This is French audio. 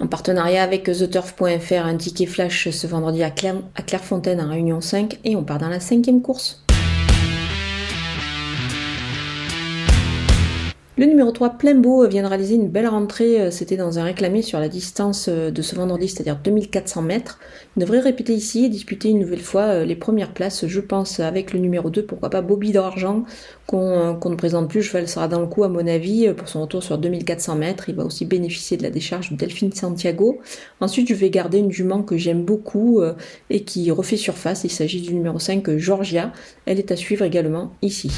En partenariat avec TheTurf.fr, un ticket flash ce vendredi à, Clairefontaine en Réunion 5 et on part dans la cinquième course. Le numéro 3, Plembo, vient de réaliser une belle rentrée. Euh, c'était dans un réclamé sur la distance euh, de ce vendredi, c'est-à-dire 2400 mètres. Il devrait répéter ici et disputer une nouvelle fois euh, les premières places, je pense, avec le numéro 2, pourquoi pas Bobby d'Argent, qu'on ne présente plus. Cheval sera dans le coup, à mon avis, pour son retour sur 2400 mètres. Il va aussi bénéficier de la décharge de Delphine Santiago. Ensuite, je vais garder une jument que j'aime beaucoup et qui refait surface. Il s'agit du numéro 5, Georgia. Elle est à suivre également ici.